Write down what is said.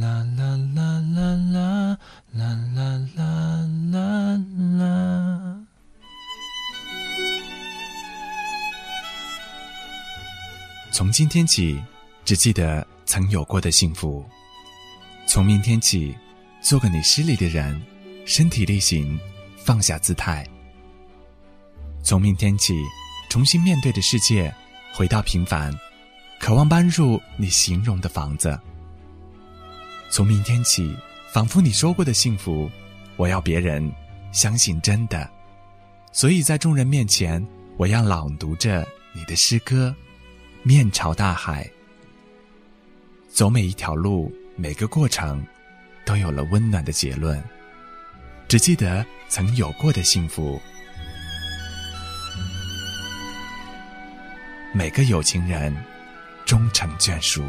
啦啦啦啦啦啦啦啦啦啦。从今天起，只记得曾有过的幸福；从明天起，做个你失礼的人，身体力行，放下姿态。从明天起，重新面对的世界，回到平凡，渴望搬入你形容的房子。从明天起，仿佛你说过的幸福，我要别人相信真的。所以在众人面前，我要朗读着你的诗歌，面朝大海。走每一条路，每个过程，都有了温暖的结论。只记得曾有过的幸福。每个有情人，终成眷属。